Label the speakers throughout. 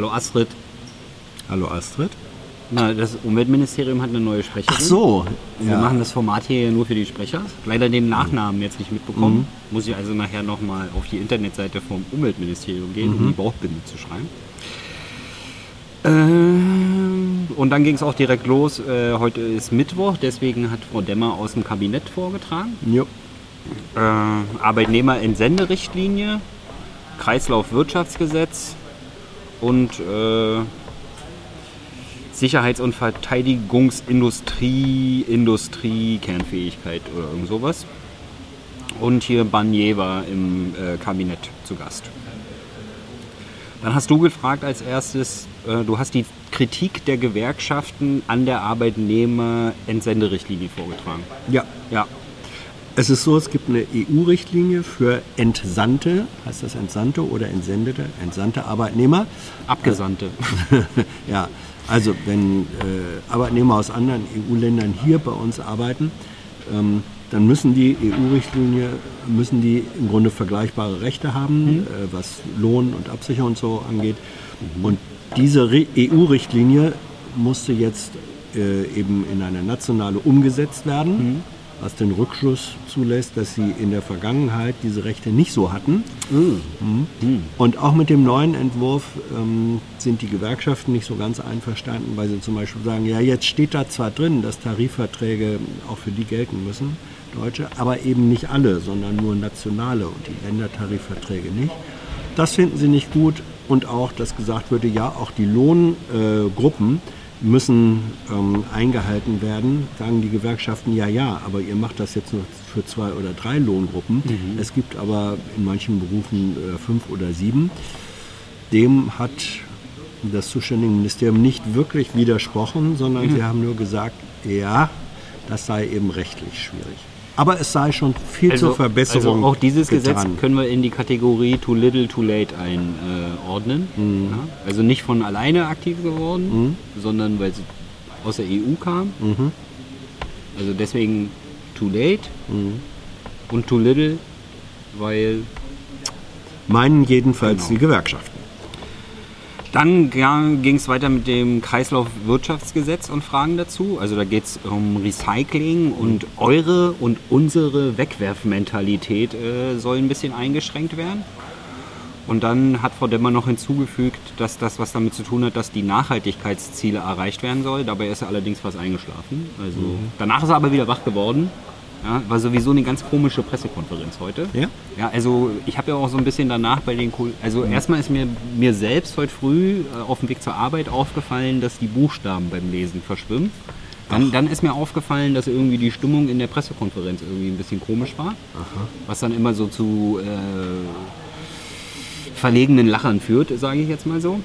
Speaker 1: Hallo Astrid.
Speaker 2: Hallo Astrid.
Speaker 1: Na, das Umweltministerium hat eine neue Sprecherin.
Speaker 2: Ach so.
Speaker 1: Wir machen das Format hier nur für die Sprecher. Leider den Nachnamen jetzt nicht mitbekommen. Muss ich also nachher nochmal auf die Internetseite vom Umweltministerium gehen, um die Bauchbinde zu schreiben. Ähm, und dann ging es auch direkt los. Äh, heute ist Mittwoch, deswegen hat Frau Demmer aus dem Kabinett vorgetragen.
Speaker 2: Jo.
Speaker 1: Äh, Arbeitnehmerentsenderrichtlinie, Kreislaufwirtschaftsgesetz und äh, Sicherheits- und Verteidigungsindustrie, Industrie, Kernfähigkeit oder irgend sowas. Und hier Barnier war im äh, Kabinett zu Gast. Dann hast du gefragt als erstes, äh, du hast die Kritik der Gewerkschaften an der Arbeitnehmerentsenderrichtlinie vorgetragen.
Speaker 2: Ja.
Speaker 1: Ja,
Speaker 2: Es ist so, es gibt eine EU-Richtlinie für Entsandte, heißt das Entsandte oder Entsendete, entsandte Arbeitnehmer.
Speaker 1: Abgesandte.
Speaker 2: ja, also wenn äh, Arbeitnehmer aus anderen EU-Ländern hier bei uns arbeiten, ähm, dann müssen die EU-Richtlinie, müssen die im Grunde vergleichbare Rechte haben, äh, was Lohn und Absicherung und so angeht. Und diese EU-Richtlinie musste jetzt äh, eben in eine nationale umgesetzt werden, was den Rückschluss zulässt, dass sie in der Vergangenheit diese Rechte nicht so hatten. Mhm. Und auch mit dem neuen Entwurf ähm, sind die Gewerkschaften nicht so ganz einverstanden, weil sie zum Beispiel sagen, ja, jetzt steht da zwar drin, dass Tarifverträge auch für die gelten müssen, Deutsche, aber eben nicht alle, sondern nur nationale und die Ländertarifverträge nicht. Das finden sie nicht gut und auch, dass gesagt würde, ja, auch die Lohngruppen äh, müssen ähm, eingehalten werden, sagen die Gewerkschaften, ja, ja, aber ihr macht das jetzt nur für zwei oder drei Lohngruppen. Es gibt aber in manchen Berufen äh, fünf oder sieben. Dem hat das zuständige Ministerium nicht wirklich widersprochen, sondern sie haben nur gesagt, ja, das sei eben rechtlich schwierig. Aber es sei schon viel zur Verbesserung.
Speaker 1: Also auch dieses Gesetz
Speaker 2: getan.
Speaker 1: können wir in die Kategorie too little, too late einordnen.
Speaker 2: Mhm.
Speaker 1: Ja? Also nicht von alleine aktiv geworden, sondern weil sie aus der EU kam.
Speaker 2: Mhm.
Speaker 1: Also deswegen too late und too little, weil
Speaker 2: Meinen jedenfalls
Speaker 1: Genau.
Speaker 2: die Gewerkschaften.
Speaker 1: Dann ging es weiter mit dem Kreislaufwirtschaftsgesetz und Fragen dazu. Also da geht es um Recycling und eure und unsere Wegwerfmentalität äh, soll ein bisschen eingeschränkt werden. Und dann hat Frau Demmer noch hinzugefügt, dass das was damit zu tun hat, dass die Nachhaltigkeitsziele erreicht werden soll. Dabei ist er allerdings fast eingeschlafen. Also danach ist er aber wieder wach geworden. Ja, war sowieso eine ganz komische Pressekonferenz heute.
Speaker 2: Ja?
Speaker 1: Ja, also ich habe ja auch so ein bisschen danach bei den Kollegen, also erstmal ist mir, mir selbst heute früh äh, auf dem Weg zur Arbeit aufgefallen, dass die Buchstaben beim Lesen verschwimmen. Dann, dann ist mir aufgefallen, dass irgendwie die Stimmung in der Pressekonferenz irgendwie ein bisschen komisch war. Was dann immer so zu äh, verlegenen Lachern führt, sage ich jetzt mal so.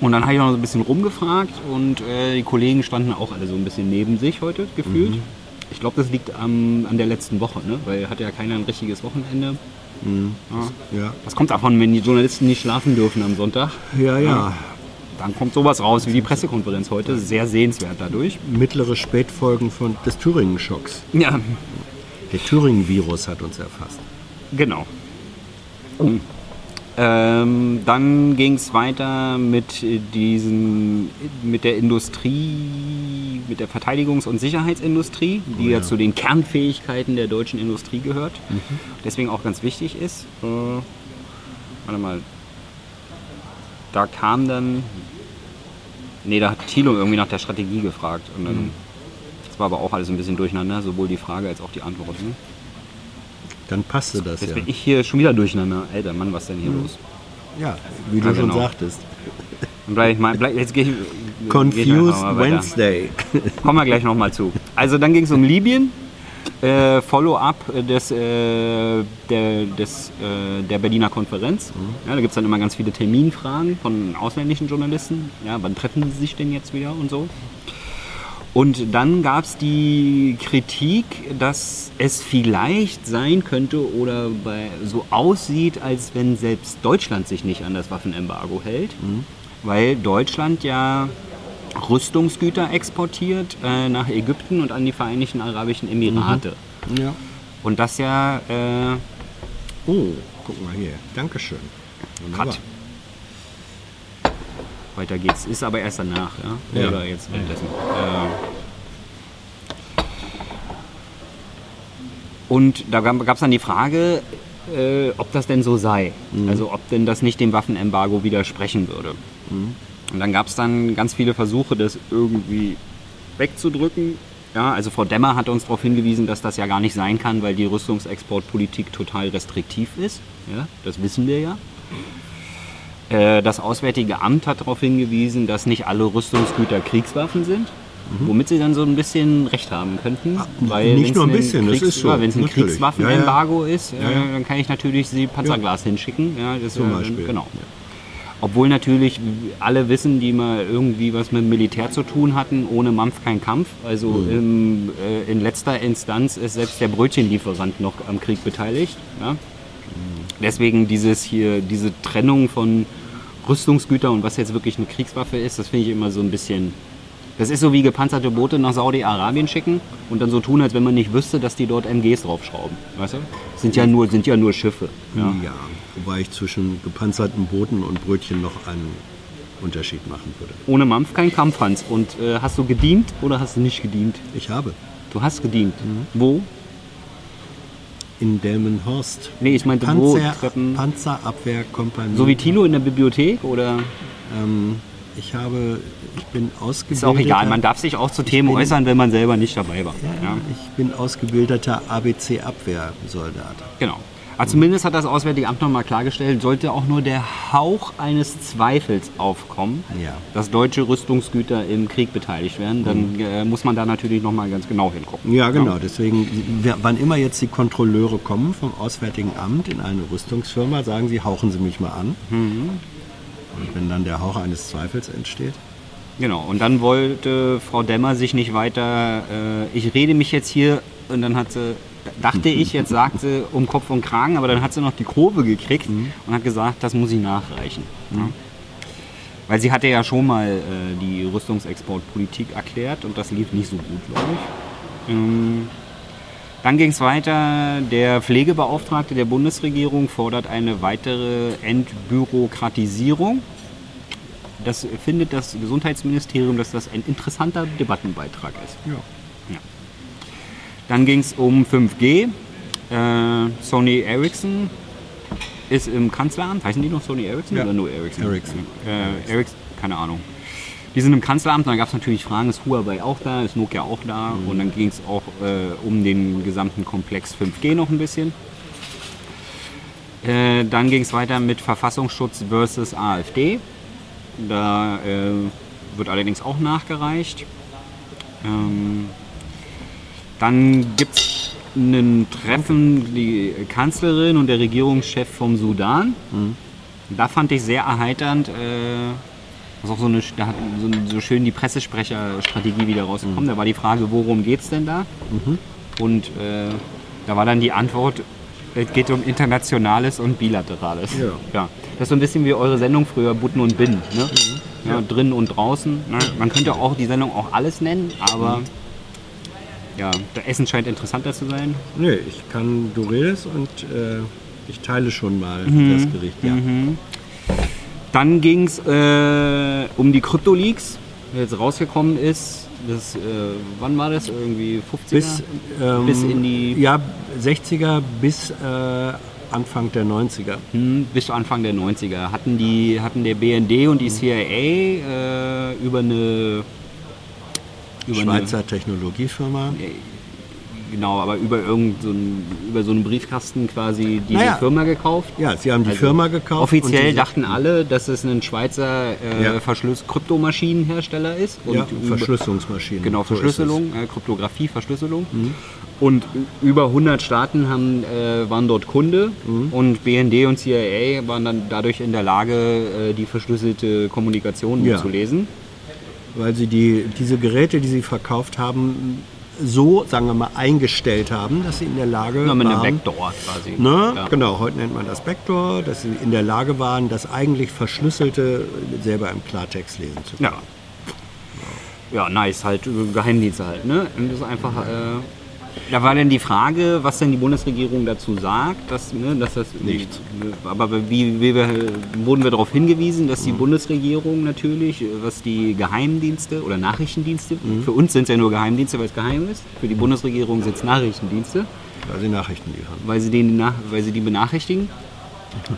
Speaker 1: Und dann habe ich noch so ein bisschen rumgefragt und äh, die Kollegen standen auch alle so ein bisschen neben sich heute gefühlt. Ich glaube, das liegt am, an der letzten Woche, ne? weil hatte ja keiner ein richtiges Wochenende. Ja.
Speaker 2: Ja,
Speaker 1: Was kommt davon, wenn die Journalisten nicht schlafen dürfen am Sonntag?
Speaker 2: ja. ja.
Speaker 1: Dann kommt sowas raus wie die Pressekonferenz heute. Sehr sehenswert dadurch.
Speaker 2: Mittlere Spätfolgen von, des Thüringen-Schocks.
Speaker 1: Ja,
Speaker 2: Der Thüringen-Virus hat uns erfasst.
Speaker 1: genau. Ähm, dann ging es weiter mit diesem, mit der Industrie, mit der Verteidigungs- und Sicherheitsindustrie, die ja. zu den Kernfähigkeiten der deutschen Industrie gehört. Deswegen auch ganz wichtig ist. Äh, warte mal. Da kam dann. Nee, da hat Thilo irgendwie nach der Strategie gefragt. Und dann, Das war aber auch alles ein bisschen durcheinander, sowohl die Frage als auch die Antwort. Ne?
Speaker 2: Dann passte das
Speaker 1: Jetzt
Speaker 2: ja.
Speaker 1: bin ich hier schon wieder durcheinander. Alter Mann, was denn hier los?
Speaker 2: Ja, wie du
Speaker 1: Ja,
Speaker 2: schon
Speaker 1: genau.
Speaker 2: sagtest.
Speaker 1: Dann bleib ich mal, bleib, jetzt gehe ich. geh ich
Speaker 2: Confused
Speaker 1: mal weiter.
Speaker 2: Wednesday.
Speaker 1: Kommen wir gleich nochmal zu. Also dann ging es um Libyen. Äh, Follow-up des, äh, der, des, äh, der Berliner Konferenz. Ja, da gibt es dann immer ganz viele Terminfragen von ausländischen Journalisten. Ja, wann treffen sie sich denn jetzt wieder und so. Und dann gab es die Kritik, dass es vielleicht sein könnte oder bei, so aussieht, als wenn selbst Deutschland sich nicht an das Waffenembargo hält, weil Deutschland ja Rüstungsgüter exportiert äh, nach Ägypten und an die Vereinigten Arabischen Emirate.
Speaker 2: Ja.
Speaker 1: Und das ja äh,
Speaker 2: Oh, guck mal hier. Dankeschön. Wunderbar.
Speaker 1: Cut. weiter geht's. Ist aber erst danach, ja?
Speaker 2: Ja.
Speaker 1: Oder jetzt währenddessen. Äh, und da gab es dann die Frage, äh, ob das denn so sei. Also ob denn das nicht dem Waffenembargo widersprechen würde. Und dann gab es dann ganz viele Versuche, das irgendwie wegzudrücken. Ja, also Frau Demmer hat uns darauf hingewiesen, dass das ja gar nicht sein kann, weil die Rüstungsexportpolitik total restriktiv ist. Ja, das wissen wir ja. Äh, Das Auswärtige Amt hat darauf hingewiesen, dass nicht alle Rüstungsgüter Kriegswaffen sind. Womit sie dann so ein bisschen recht haben könnten. weil
Speaker 2: nicht nur ein bisschen, das
Speaker 1: Kriegs-
Speaker 2: ist so,
Speaker 1: ja, Wenn es ein. Kriegswaffenembargo ist, äh,
Speaker 2: Ja, ja.
Speaker 1: dann kann ich natürlich sie Panzerglas hinschicken. Ja, das
Speaker 2: Zum
Speaker 1: ja,
Speaker 2: Beispiel.
Speaker 1: Genau. Obwohl natürlich alle wissen, die mal irgendwie was mit dem Militär zu tun hatten, ohne Mampf kein Kampf. Also
Speaker 2: Mhm.
Speaker 1: im, äh, in letzter Instanz ist selbst der Brötchenlieferant noch am Krieg beteiligt. Ja?
Speaker 2: Mhm.
Speaker 1: Deswegen dieses hier, diese Trennung von Rüstungsgütern und was jetzt wirklich eine Kriegswaffe ist, das finde ich immer so ein bisschen. Das ist so wie gepanzerte Boote nach Saudi-Arabien schicken und dann so tun, als wenn man nicht wüsste, dass die dort MGs draufschrauben. Weißt du? Sind ja nur, sind ja nur Schiffe. Ja.
Speaker 2: Ja. wobei ich zwischen gepanzerten Booten und Brötchen noch einen Unterschied machen würde.
Speaker 1: Ohne Mampf kein Kampf, Hans. Und äh, hast du gedient oder hast du nicht gedient?
Speaker 2: Ich habe
Speaker 1: Du hast gedient.
Speaker 2: Mhm.
Speaker 1: Wo?
Speaker 2: in Delmenhorst
Speaker 1: Nee, ich meinte wo?
Speaker 2: Panzer,
Speaker 1: Treppen.
Speaker 2: Panzerabwehrkompanie.
Speaker 1: So wie Tilo in der Bibliothek oder?
Speaker 2: ähm, ich habe, ich bin ausgebildeter.
Speaker 1: Ist auch egal, man darf sich auch zu Themen
Speaker 2: bin-
Speaker 1: äußern, wenn man selber nicht dabei war.
Speaker 2: Ja,
Speaker 1: Ja,
Speaker 2: Ich bin ausgebildeter ABC-Abwehrsoldat.
Speaker 1: genau. Aber zumindest hat das Auswärtige Amt nochmal klargestellt, sollte auch nur der Hauch eines Zweifels aufkommen,
Speaker 2: Ja.
Speaker 1: dass deutsche Rüstungsgüter im Krieg beteiligt werden, dann äh, muss man da natürlich nochmal ganz genau hingucken.
Speaker 2: Ja, genau. Deswegen, wer- wann immer jetzt die Kontrolleure kommen vom Auswärtigen Amt in eine Rüstungsfirma, sagen sie, hauchen Sie mich mal an. Und wenn dann der Hauch eines Zweifels entsteht,
Speaker 1: Genau, und dann wollte Frau Demmer sich nicht weiter, äh, ich rede mich jetzt hier, und dann hat sie, dachte ich, jetzt sagt sie um Kopf und Kragen, aber dann hat sie noch die Kurve gekriegt und hat gesagt, das muss ich nachreichen. Ja. Weil sie hatte ja schon mal äh, die Rüstungsexportpolitik erklärt und das lief nicht so gut, glaube ich. Ähm, dann ging es weiter. Der Pflegebeauftragte der Bundesregierung fordert eine weitere Entbürokratisierung. Das findet das Gesundheitsministerium, dass das ein interessanter Debattenbeitrag ist.
Speaker 2: ja.
Speaker 1: Dann ging es um 5G. Äh, Sony Ericsson ist im Kanzleramt. Heißen die noch Sony Ericsson
Speaker 2: Ja.
Speaker 1: oder nur Ericsson?
Speaker 2: Ericsson.
Speaker 1: Äh, Ericsson, keine Ahnung. Die sind im Kanzleramt, dann gab es natürlich Fragen, ist Huawei auch da, ist Nokia auch da
Speaker 2: Mhm.
Speaker 1: und dann ging es auch äh, um den gesamten Komplex 5G noch ein bisschen. Äh, dann ging es weiter mit Verfassungsschutz versus AfD. Da äh, wird allerdings auch nachgereicht. Ähm, dann gibt es ein Treffen, die Kanzlerin und der Regierungschef vom Sudan. Da fand ich sehr erheiternd, äh, das ist auch so, eine, da hat so, so schön die Pressesprecherstrategie wieder rausgekommen. Da war die Frage, worum geht es denn da? Und äh, da war dann die Antwort, es geht um Internationales und Bilaterales.
Speaker 2: Ja.
Speaker 1: Das ist so ein bisschen wie eure Sendung früher, Butten und Binnen. Ne? Ja, drinnen und draußen. Ne? Man könnte auch die Sendung auch alles nennen, aber ja, der Essen scheint interessanter zu sein.
Speaker 2: Nee, ich kann, du redest und äh, ich teile schon mal
Speaker 1: Mhm.
Speaker 2: das Gericht. Ja.
Speaker 1: Dann ging es äh, um die Krypto-Leaks, der jetzt rausgekommen ist. Das, äh, wann war das? Irgendwie 50er?
Speaker 2: Bis, ähm,
Speaker 1: Bis in die-
Speaker 2: Ja, 60er bis äh, Anfang der 90er.
Speaker 1: Hm, bis Anfang der 90er hatten, die, hatten der BND und die CIA äh, über eine über
Speaker 2: Schweizer Technologiefirma.
Speaker 1: Genau, aber über irgend so einen, über so einen Briefkasten quasi diese
Speaker 2: Naja.
Speaker 1: Firma gekauft.
Speaker 2: Ja, sie haben die
Speaker 1: Also
Speaker 2: Firma gekauft.
Speaker 1: Offiziell
Speaker 2: und
Speaker 1: dachten alle, dass es ein Schweizer äh,
Speaker 2: Ja.
Speaker 1: Verschluss Kryptomaschinenhersteller ist.
Speaker 2: ja,
Speaker 1: über-
Speaker 2: Verschlüsselungsmaschinen.
Speaker 1: Genau,
Speaker 2: so
Speaker 1: Verschlüsselung, äh, Kryptographie, Verschlüsselung. Und ü- über 100 Staaten haben, äh, waren dort Kunde und BND und CIA waren dann dadurch in der Lage, äh, die verschlüsselte Kommunikation
Speaker 2: Ja.
Speaker 1: zu lesen.
Speaker 2: es. Weil sie die, diese Geräte, die sie verkauft haben, so, sagen wir mal, eingestellt haben, dass sie in der Lage
Speaker 1: Ja, mit einem
Speaker 2: waren...
Speaker 1: Backdoor quasi.
Speaker 2: Ne?
Speaker 1: Ja.
Speaker 2: Genau, heute nennt man das Backdoor, dass sie in der Lage waren, das eigentlich Verschlüsselte selber im Klartext lesen zu können.
Speaker 1: Ja. Ja, nice, halt Geheimdienste halt, ne? Das ist einfach, äh, Da war dann die Frage, was denn die Bundesregierung dazu sagt, dass, ne, dass das
Speaker 2: Nichts.
Speaker 1: Aber wie, wie wir, wurden wir darauf hingewiesen, dass die Bundesregierung natürlich, was die Geheimdienste oder Nachrichtendienste, für uns sind es ja nur Geheimdienste, weil es geheim ist, für die Bundesregierung sind es Nachrichtendienste,
Speaker 2: Weil sie Nachrichten liefern.
Speaker 1: weil sie, den, weil sie die benachrichtigen.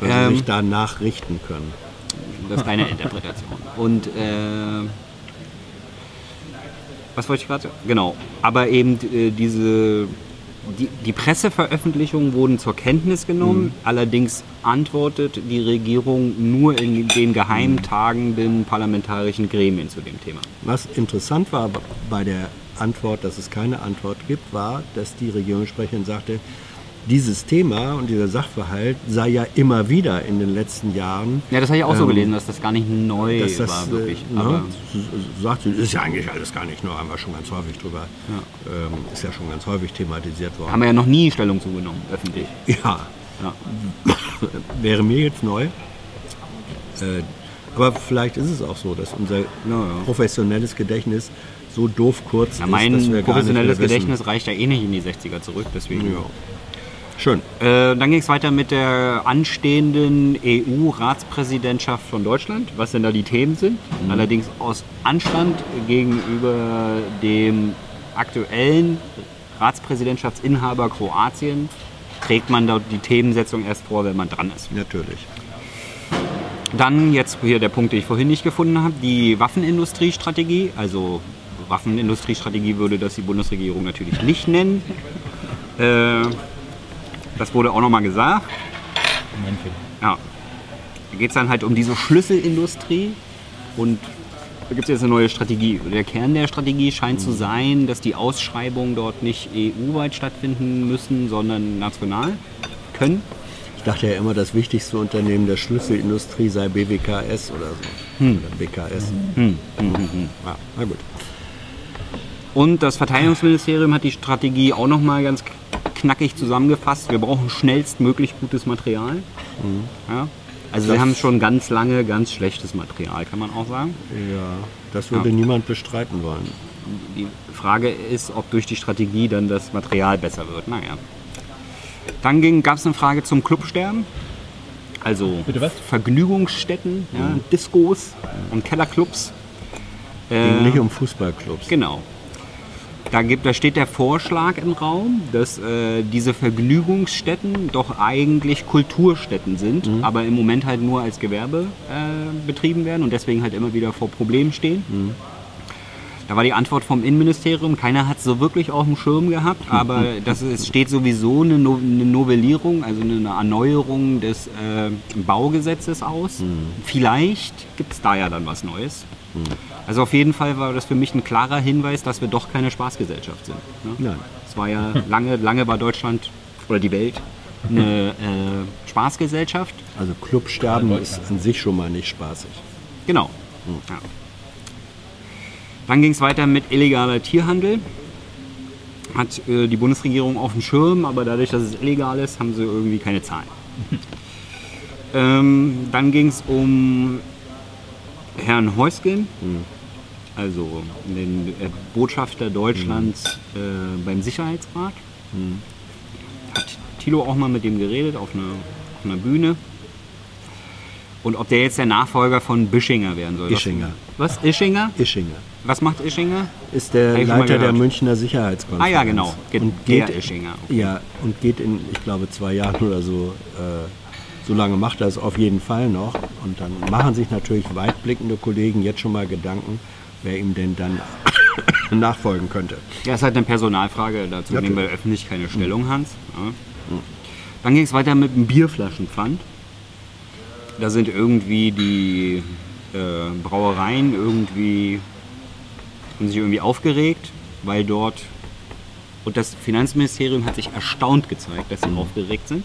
Speaker 2: Weil
Speaker 1: Ähm.
Speaker 2: sie sich danach richten können.
Speaker 1: Das ist deine Interpretation. Und äh, was wollte ich gerade sagen? Genau. Aber eben äh, diese die, die Presseveröffentlichungen wurden zur Kenntnis genommen. Allerdings antwortet die Regierung nur in den geheimtagenden parlamentarischen Gremien zu dem Thema.
Speaker 2: Was interessant war bei der Antwort, dass es keine Antwort gibt, war, dass die Regierungssprecherin sagte, dieses Thema und dieser Sachverhalt sei ja immer wieder in den letzten Jahren
Speaker 1: Ja, das habe ich auch so
Speaker 2: Ähm,
Speaker 1: gelesen, dass das gar nicht neu
Speaker 2: das,
Speaker 1: war, wirklich.
Speaker 2: äh, ne, sagt ist ja eigentlich alles gar nicht nur, haben wir schon ganz häufig drüber, ähm, ist ja schon ganz häufig thematisiert worden.
Speaker 1: haben wir ja noch nie Stellung zugenommen, öffentlich.
Speaker 2: Ja,
Speaker 1: Ja.
Speaker 2: wäre mir jetzt neu. Äh, aber vielleicht ist es auch so, dass unser
Speaker 1: ja.
Speaker 2: professionelles Gedächtnis so doof kurz
Speaker 1: Ja,
Speaker 2: ist,
Speaker 1: mein
Speaker 2: dass wir gar nicht
Speaker 1: professionelles. Gedächtnis reicht ja eh nicht in die 60er zurück, deswegen.
Speaker 2: Ja. Schön.
Speaker 1: Äh, dann ging es weiter mit der anstehenden EU-Ratspräsidentschaft von Deutschland, was denn da die Themen sind. Allerdings aus Anstand gegenüber dem aktuellen Ratspräsidentschaftsinhaber Kroatien trägt man dort die Themensetzung erst vor, wenn man dran ist.
Speaker 2: Natürlich.
Speaker 1: Dann jetzt hier der Punkt, den ich vorhin nicht gefunden habe, die Waffenindustriestrategie. Also Waffenindustriestrategie würde das die Bundesregierung natürlich nicht nennen. Äh, das wurde auch nochmal gesagt. Ja. Da geht es dann halt um diese Schlüsselindustrie und da gibt es jetzt eine neue Strategie. Der Kern der Strategie scheint zu sein, dass die Ausschreibungen dort nicht EU-weit stattfinden müssen, sondern national können.
Speaker 2: Ich dachte ja immer, das wichtigste Unternehmen der Schlüsselindustrie sei BWKS oder so. Oder BKS. Ja, na gut.
Speaker 1: Und das Verteidigungsministerium hat die Strategie auch nochmal ganz knackig zusammengefasst. Wir brauchen schnellstmöglich gutes Material. Ja. Also wir
Speaker 2: Das-
Speaker 1: haben schon ganz lange ganz schlechtes Material, kann man auch sagen.
Speaker 2: Ja, das würde
Speaker 1: Ja.
Speaker 2: niemand bestreiten wollen.
Speaker 1: Die Frage ist, ob durch die Strategie dann das Material besser wird. Naja. Dann gab es eine Frage zum Clubsterben. Also
Speaker 3: Bitte was?
Speaker 1: Vergnügungsstätten, ja, Discos und Kellerclubs. Äh,
Speaker 2: nicht um Fußballclubs.
Speaker 1: Genau. Da, gibt, da steht der Vorschlag im Raum, dass äh, diese Vergnügungsstätten doch eigentlich Kulturstätten sind, aber im Moment halt nur als Gewerbe äh, betrieben werden und deswegen halt immer wieder vor Problemen stehen. Da war die Antwort vom Innenministerium, keiner hat es so wirklich auf dem Schirm gehabt, aber das es steht sowieso eine, no eine Novellierung, also eine Erneuerung des äh, Baugesetzes aus. Vielleicht gibt es da ja dann was Neues. Also auf jeden Fall war das für mich ein klarer Hinweis, dass wir doch keine Spaßgesellschaft sind. Ne?
Speaker 2: Nein.
Speaker 1: Es war ja lange, lange war Deutschland oder die Welt eine äh, Spaßgesellschaft.
Speaker 2: Also Clubsterben ist an sich schon mal nicht spaßig.
Speaker 1: Genau. Ja. Dann ging es weiter mit illegaler Tierhandel. Hat äh, die Bundesregierung auf dem Schirm, aber dadurch, dass es illegal ist, haben sie irgendwie keine Zahlen. ähm, dann ging es um Herrn Heusgen, also den äh, Botschafter Deutschlands äh, beim Sicherheitsrat. Hat Thilo auch mal mit dem geredet auf einer, auf einer Bühne. Und ob der jetzt der Nachfolger von Bischinger werden soll.
Speaker 2: Ischinger.
Speaker 1: Was? Ischinger?
Speaker 2: Ischinger
Speaker 1: Was macht Ischinger?
Speaker 2: ist der Leiter der. Münchner Sicherheitskonferenz.
Speaker 1: Ah ja, genau. Ge-
Speaker 2: Und geht,
Speaker 1: Ischinger.
Speaker 2: Ja, und geht in, ich glaube, zwei Jahren oder so, äh, so lange macht er es auf jeden Fall noch. Und dann machen sich natürlich weitblickende Kollegen jetzt schon mal Gedanken, wer ihm denn dann nachfolgen könnte.
Speaker 1: Ja, ist halt eine Personalfrage. Dazu
Speaker 2: Ja,
Speaker 1: nehmen wir öffentlich keine Stellung, Hans. Ja. Dann ging es weiter mit dem Bierflaschenpfand. Da sind irgendwie die äh, Brauereien irgendwie haben sich irgendwie aufgeregt, weil dort und das Finanzministerium hat sich erstaunt gezeigt, dass sie aufgeregt sind.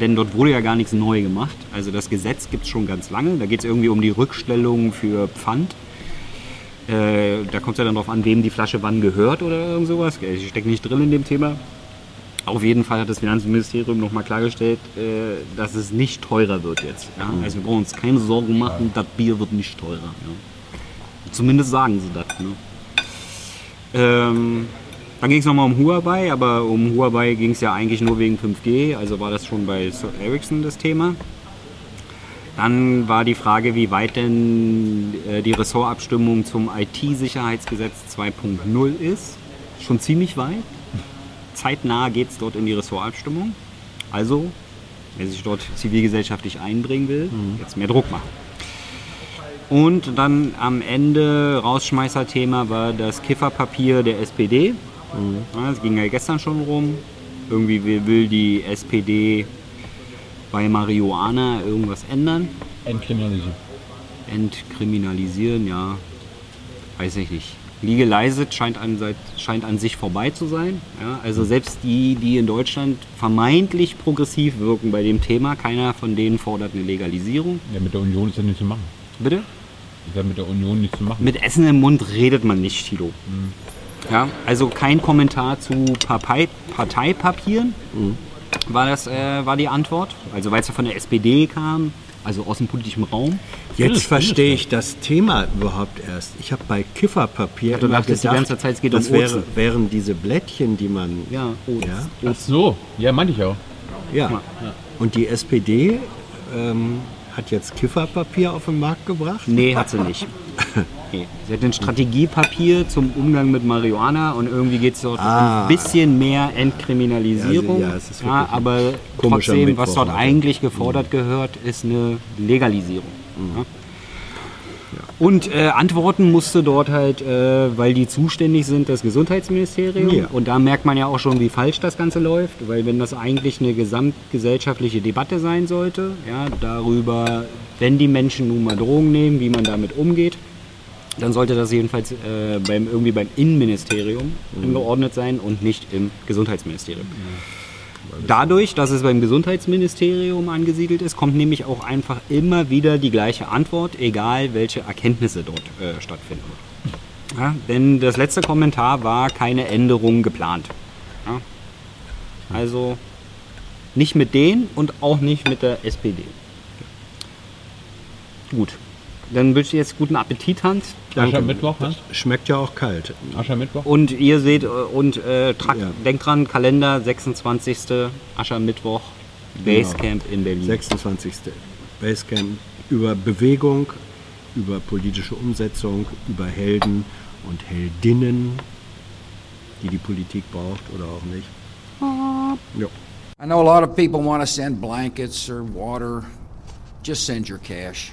Speaker 1: Denn dort wurde ja gar nichts neu gemacht. Also das Gesetz gibt es schon ganz lange. Da geht es irgendwie um die Rückstellung für Pfand. Äh, da kommt es ja dann darauf an, wem die Flasche wann gehört oder irgend sowas. Ich stecke nicht drin in dem Thema. Auf jeden Fall hat das Finanzministerium nochmal klargestellt, äh, dass es nicht teurer wird jetzt. Ja? Also wir brauchen uns keine Sorgen machen, das Bier wird nicht teurer. Ja? Zumindest sagen sie das. Ne? Ähm, Dann ging es nochmal um Huawei, aber um Huawei ging es ja eigentlich nur wegen 5G, also war das schon bei Sir Ericsson das Thema. Dann war die Frage, wie weit denn äh, die Ressortabstimmung zum IT-Sicherheitsgesetz 2.0 ist. Schon ziemlich weit. Zeitnah geht es dort in die Ressortabstimmung. Also, wer sich dort zivilgesellschaftlich einbringen will, jetzt mehr Druck machen. Und dann am Ende Rausschmeißerthema war das Kifferpapier der SPD. Ja, Das ging ja gestern schon rum. Irgendwie will- die SPD bei Marihuana irgendwas ändern.
Speaker 3: Entkriminalisieren.
Speaker 1: Entkriminalisieren, ja, weiß ich nicht. Legalized scheint an, seit- scheint an sich vorbei zu sein. Ja, also selbst die, die in Deutschland vermeintlich progressiv wirken bei dem Thema, keiner von denen fordert eine Legalisierung.
Speaker 3: Ja, mit der Union ist ja nichts zu machen.
Speaker 1: Bitte?
Speaker 3: Ist ja mit der Union nichts zu machen.
Speaker 1: Mit Essen im Mund redet man nicht, Tilo. Ja, also kein Kommentar zu Partei, Parteipapieren war, das, äh, war die Antwort. Also weil es ja von der SPD kam, also aus dem politischen Raum.
Speaker 2: Jetzt verstehe ich das Thema überhaupt erst. Ich habe bei Kifferpapier
Speaker 1: Ja, du
Speaker 2: immer
Speaker 1: dachtest die
Speaker 2: gedacht,
Speaker 1: ganze Zeit, es geht um
Speaker 2: das wäre,
Speaker 1: Ozen.
Speaker 2: wären diese Blättchen, die man...
Speaker 1: Ja, Oz.
Speaker 2: Ja.
Speaker 3: Ach so, ja, meinte ich auch.
Speaker 2: Ja. Und die SPD ähm, hat jetzt Kifferpapier auf den Markt gebracht.
Speaker 1: Nee, hat sie nicht. Nee. Sie hat ein Strategiepapier zum Umgang mit Marihuana und irgendwie geht es dort
Speaker 2: Ah.
Speaker 1: ein bisschen mehr Entkriminalisierung.
Speaker 2: Ja, ist
Speaker 1: Ja,
Speaker 2: ein
Speaker 1: aber trotzdem,
Speaker 2: Mittwoch
Speaker 1: was dort eigentlich gefordert gehört, ist eine Legalisierung. Ja. Und äh, antworten musste dort halt, äh, weil die zuständig sind, das Gesundheitsministerium.
Speaker 2: Ja.
Speaker 1: Und da merkt man ja auch schon, wie falsch das Ganze läuft, weil wenn das eigentlich eine gesamtgesellschaftliche Debatte sein sollte, ja, darüber, wenn die Menschen nun mal Drogen nehmen, wie man damit umgeht, dann sollte das jedenfalls äh, beim, irgendwie beim Innenministerium angeordnet sein und nicht im Gesundheitsministerium. Dadurch, dass es beim Gesundheitsministerium angesiedelt ist, kommt nämlich auch einfach immer wieder die gleiche Antwort, egal welche Erkenntnisse dort äh, stattfinden. Ja, denn das letzte Kommentar war keine Änderung geplant. Ja? Also nicht mit denen und auch nicht mit der SPD. Gut, dann wünsche ich jetzt guten Appetit, Hans.
Speaker 3: Aschermittwoch, Hans?
Speaker 2: Schmeckt ja auch kalt.
Speaker 3: Aschermittwoch?
Speaker 1: Und ihr seht, äh, und äh, trag,
Speaker 2: Ja.
Speaker 1: denkt dran, Kalender 26. Aschermittwoch, Basecamp in Berlin.
Speaker 2: 26. Basecamp über Bewegung, über politische Umsetzung, über Helden und Heldinnen, die die Politik braucht oder auch nicht. Ja.
Speaker 4: I know a lot of people want to send blankets or water. Just send your cash.